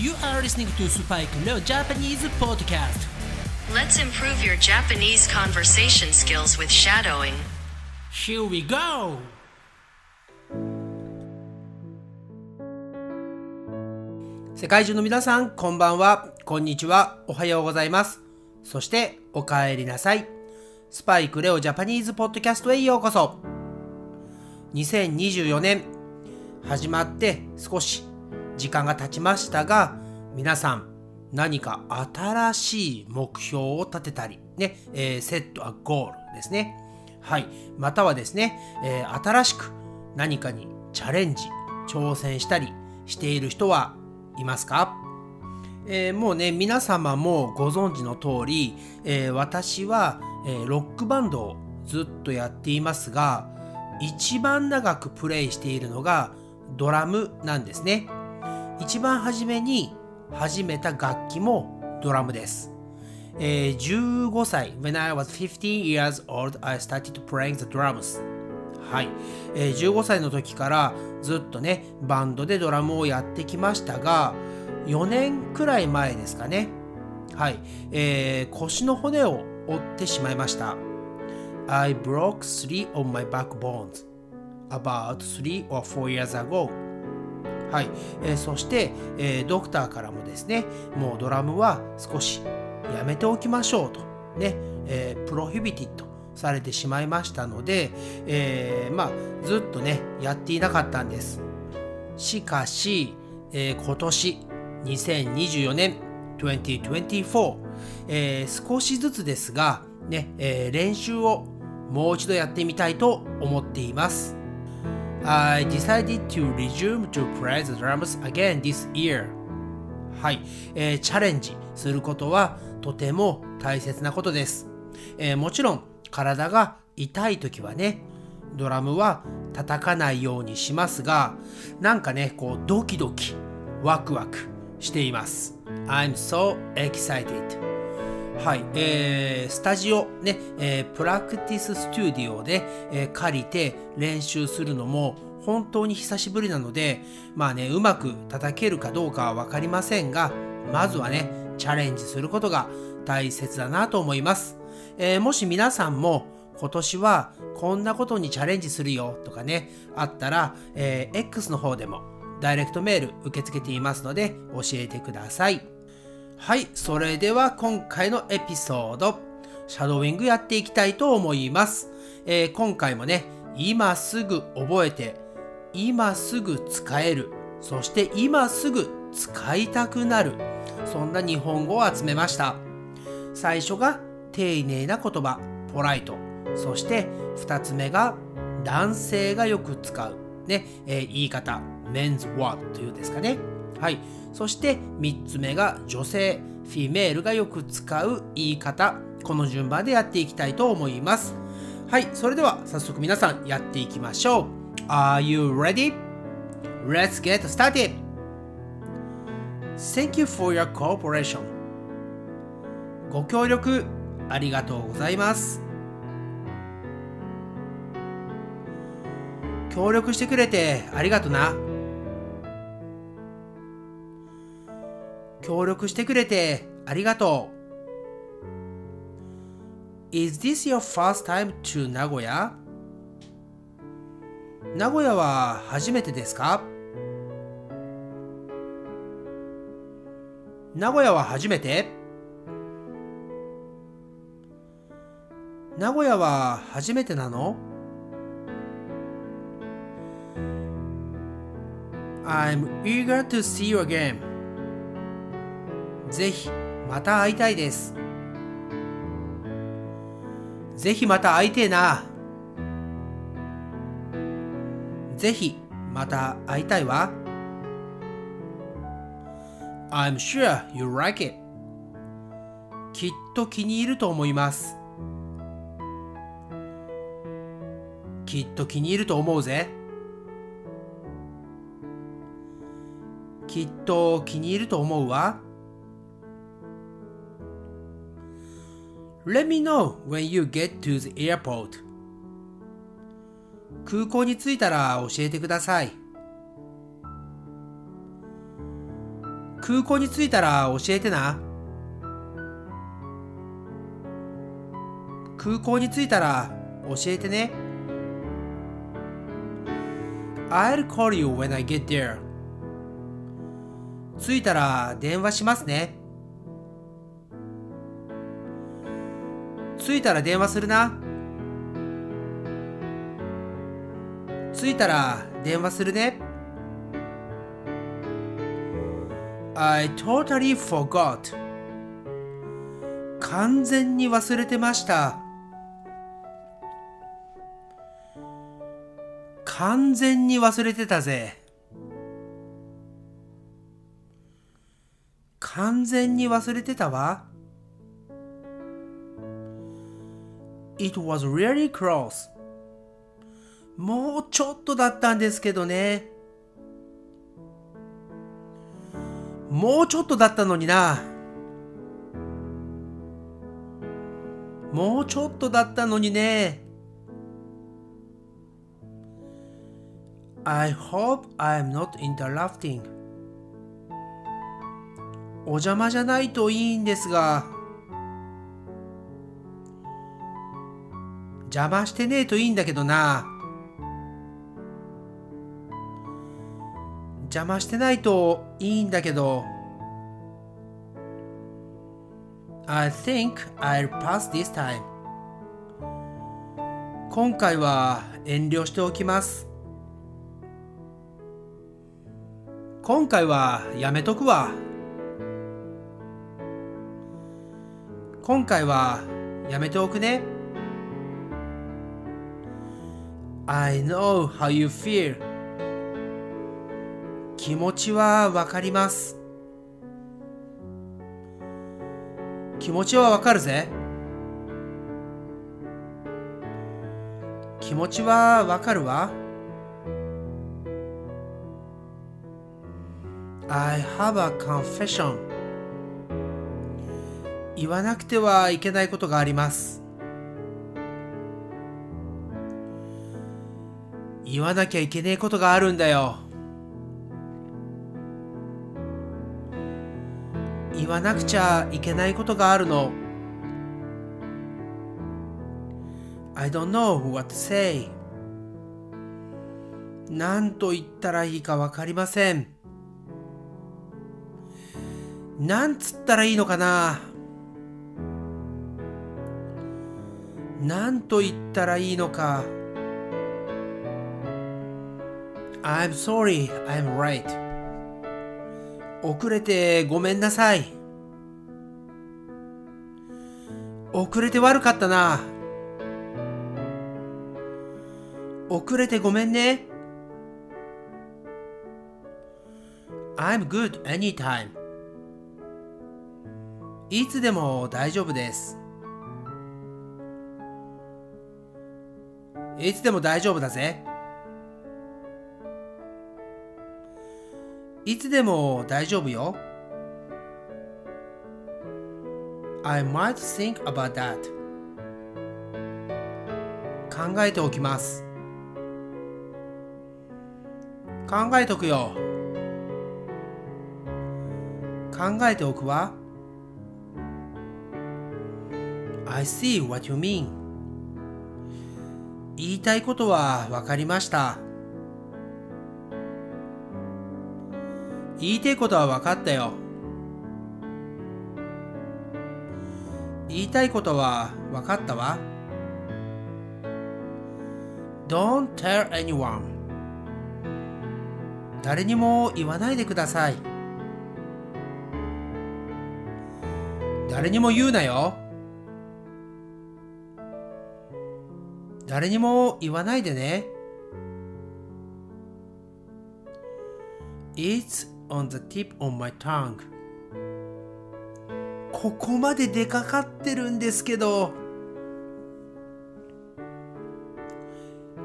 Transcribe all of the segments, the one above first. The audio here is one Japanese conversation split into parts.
You are listening to Spike Leo Japanese Podcast. Let's improve your Japanese conversation skills with shadowing. Here we go! 世界中の皆さん、こんばんは、こんにちは、おはようございます。そして、お帰りなさい。スパイクレオジャパニーズポッドキャストへようこそ。2024年、始まって少し時間が経ちましたが、皆さん、何か新しい目標を立てたり、ね、えー、セットアゴールですね。はい。またはですね、えー新しく何かにチャレンジ、挑戦したりしている人はいますか？えーもうね、皆様もご存知の通り、えー私は、えーロックバンドをずっとやっていますが、一番長くプレイしているのがドラムなんですね。一番初めに始めた楽器もドラムです。えー15歳、When I was 15 years old, I started playing the drums. はい、えー15歳の時からずっとね、バンドでドラムをやってきましたが、4年くらい前ですかね。はい、えー腰の骨を折ってしまいました。I broke three of my backbones about three or four years ago. はい、えーそして、えードクターからもですね、もうドラムは少しやめておきましょうと、ね、えープロヒビティッドされてしまいましたので、えーまあ、ずっとね、やっていなかったんです。しかし、えー今年2024年2024、えー少しずつですが、ねえー練習をもう一度やってみたいと思っています。I decided to resume to play the drums again this year. はい、えーチャレンジすることはとても大切なことです。えーもちろん体が痛い時はね、ドラムは叩かないようにしますが、なんかね、こうドキドキ、ワクワクしています。I'm so excited. はい、えー、スタジオね、えープラクティススタジオで、えー借りて練習するのも本当に久しぶりなので、まあね、うまく叩けるかどうかはわかりませんが、まずはね、チャレンジすることが大切だなと思います。えーもし皆さんも今年はこんなことにチャレンジするよとかね、あったら、えー X の方でもダイレクトメール受け付けていますので教えてください。はい、それでは今回のエピソード、シャドウイングやっていきたいと思います。えー今回もね、今すぐ覚えて、今すぐ使える、そして今すぐ使いたくなる、そんな日本語を集めました。最初が丁寧な言葉、ポライト。そして二つ目が男性がよく使う、ね、えー言い方、men's word というんですかね。はい。そして3つ目が女性、フィメールがよく使う言い方。この順番でやっていきたいと思います。はい。それでは早速皆さんやっていきましょう。Are you ready? Let's get started! Thank you for your cooperation. ご協力ありがとうございます。協力してくれてありがとな。協力してくれてありがとう。Is this your first time to 名古屋名古屋は初めてですか？名古屋は初めて？名古屋は初めてなの ?I'm eager to see you again. ぜひまた会いたいです。ぜひまた会いてえな。ぜひまた会いたいわ。I'm sure you like it. きっと気に入ると思います。きっと気に入ると思うぜ。きっと気に入ると思うわ。Let me know when you get to the airport. 空港に着いたら教えてください。空港に着いたら教えてな。空港に着いたら教えてね。I'll call you when I get there. 着いたら電話しますね。着いたら電話するな。着いたら電話するね。I totally forgot. 完全に忘れてました。完全に忘れてたぜ。完全に忘れてたわ。It was really close. もうちょっとだったんですけどね。もうちょっとだったのにな。もうちょっとだったのにね。I hope I'm not interrupting. お邪魔じゃないといいんですが。邪魔してねえといいんだけどな。邪魔してないといいんだけど。I think I'll pass this time. 今回は遠慮しておきます。今回はやめとくわ。今回はやめておくね。I know how you feel. 気持ちはわかります。気持ちはわかるぜ。気持ちはわかるわ。I have a confession. 言わなくてはいけないことがあります。言わなきゃいけねえことがあるんだよ。言わなくちゃいけないことがあるの。I don't know what to say. 何と言ったらいいかわかりません。なんつったらいいのかななんと言ったらいいのか。I'm sorry, I'm right. 遅れてごめんなさい。遅れて悪かったな。遅れてごめんね。I'm good anytime. いつでも大丈夫です。いつでも大丈夫だぜ。いつでも大丈夫よ。I might think about that. 考えておきます。考えとくよ。考えておくわ。I see what you mean. 言いたいことはわかりました。言いたいことはわかったよ。言いたいことはわかったわ。Don't tell anyone. 誰にも言わないでください。誰にも言うなよ。誰にも言わないでね。It's on the tip of my tongue. ここまで出かかってるんですけど。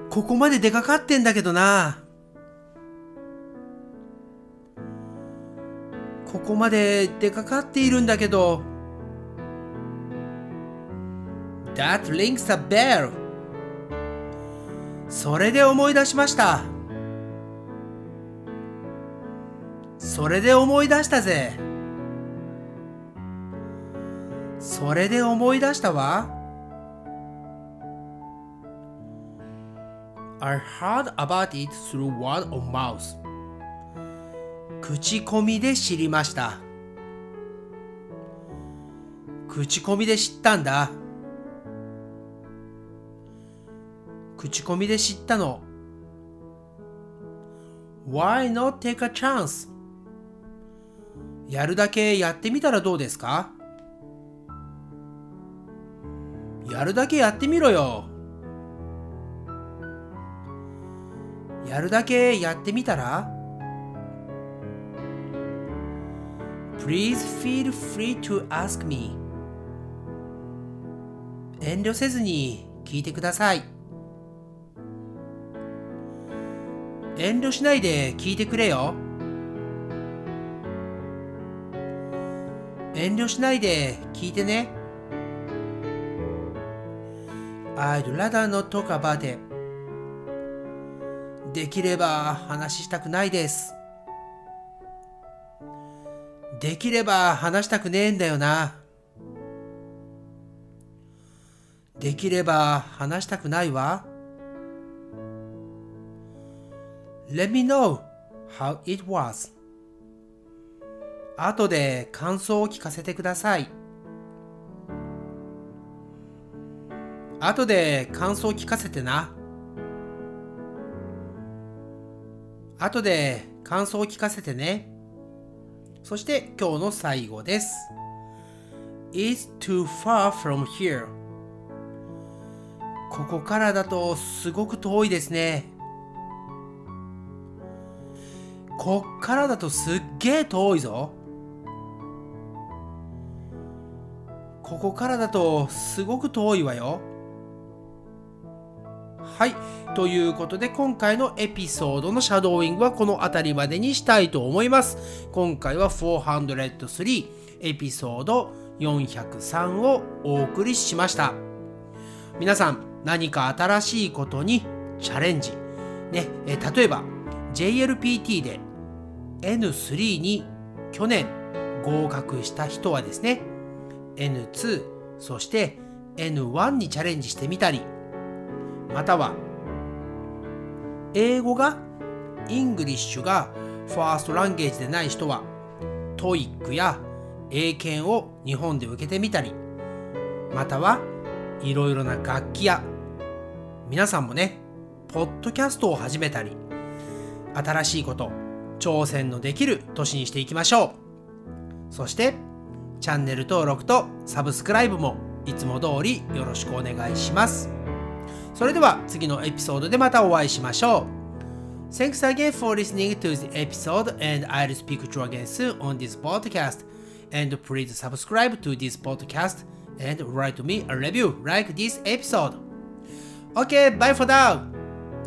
ここまで出かかってんだけどな。ここまで出かかっているんだけど。That rings a bell. それで思い出しました。それで思い出したぜ。それで思い出したわ。I heard about it through word of mouth. 口コミで知りました。口コミで知ったんだ。口コミで知ったの。Why not take a chance? やるだけやってみたらどうですか？やるだけやってみろよ。やるだけやってみたら？Please feel free to ask me. 遠慮せずに聞いてください。遠慮しないで聞いてくれよ。遠慮しないで聞いてね I'd rather not talk about it できれば話したくないです。できれば話したくねえんだよな。できれば話したくないわ。Let me know how it was. 後で感想を聞かせてください。後で感想を聞かせてな。後で感想を聞かせてね。そして今日の最後です。It's too far from here. ここからだとすごく遠いですね。こっからだとすっげえ遠いぞ。ここからだとすごく遠いわよ。はい。ということで今回のエピソードのシャドーイングはこの辺りまでにしたいと思います。今回は403エピソード403をお送りしました。皆さん何か新しいことにチャレンジ。ね、え例えば JLPT で N3 に去年合格した人はですね N2 そして N1 にチャレンジしてみたり。または英語が English がファーストランゲージでない人は TOEIC や英検を日本で受けてみたり。またはいろいろな楽器や皆さんもねポッドキャストを始めたり。新しいこと挑戦のできる年にしていきましょう。そしてチャンネル登録とサブスクライブもいつも通りよろしくお願いしますそれでは次のエピソードでまたお会いしましょう Thanks again for listening to the episode and I'll speak to you again soon on this podcast and please subscribe to this podcast and write me a review like this episode. Okay, bye for now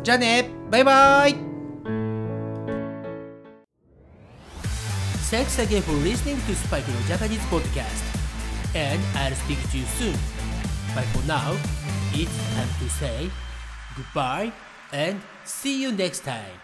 じゃあねバイバイ Thanks again for listening to Spike no Japanese podcast. And I'll speak to you soon. But for now, it's time to say goodbye and see you next time.